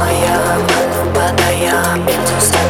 моя, попадая, иду с тобой.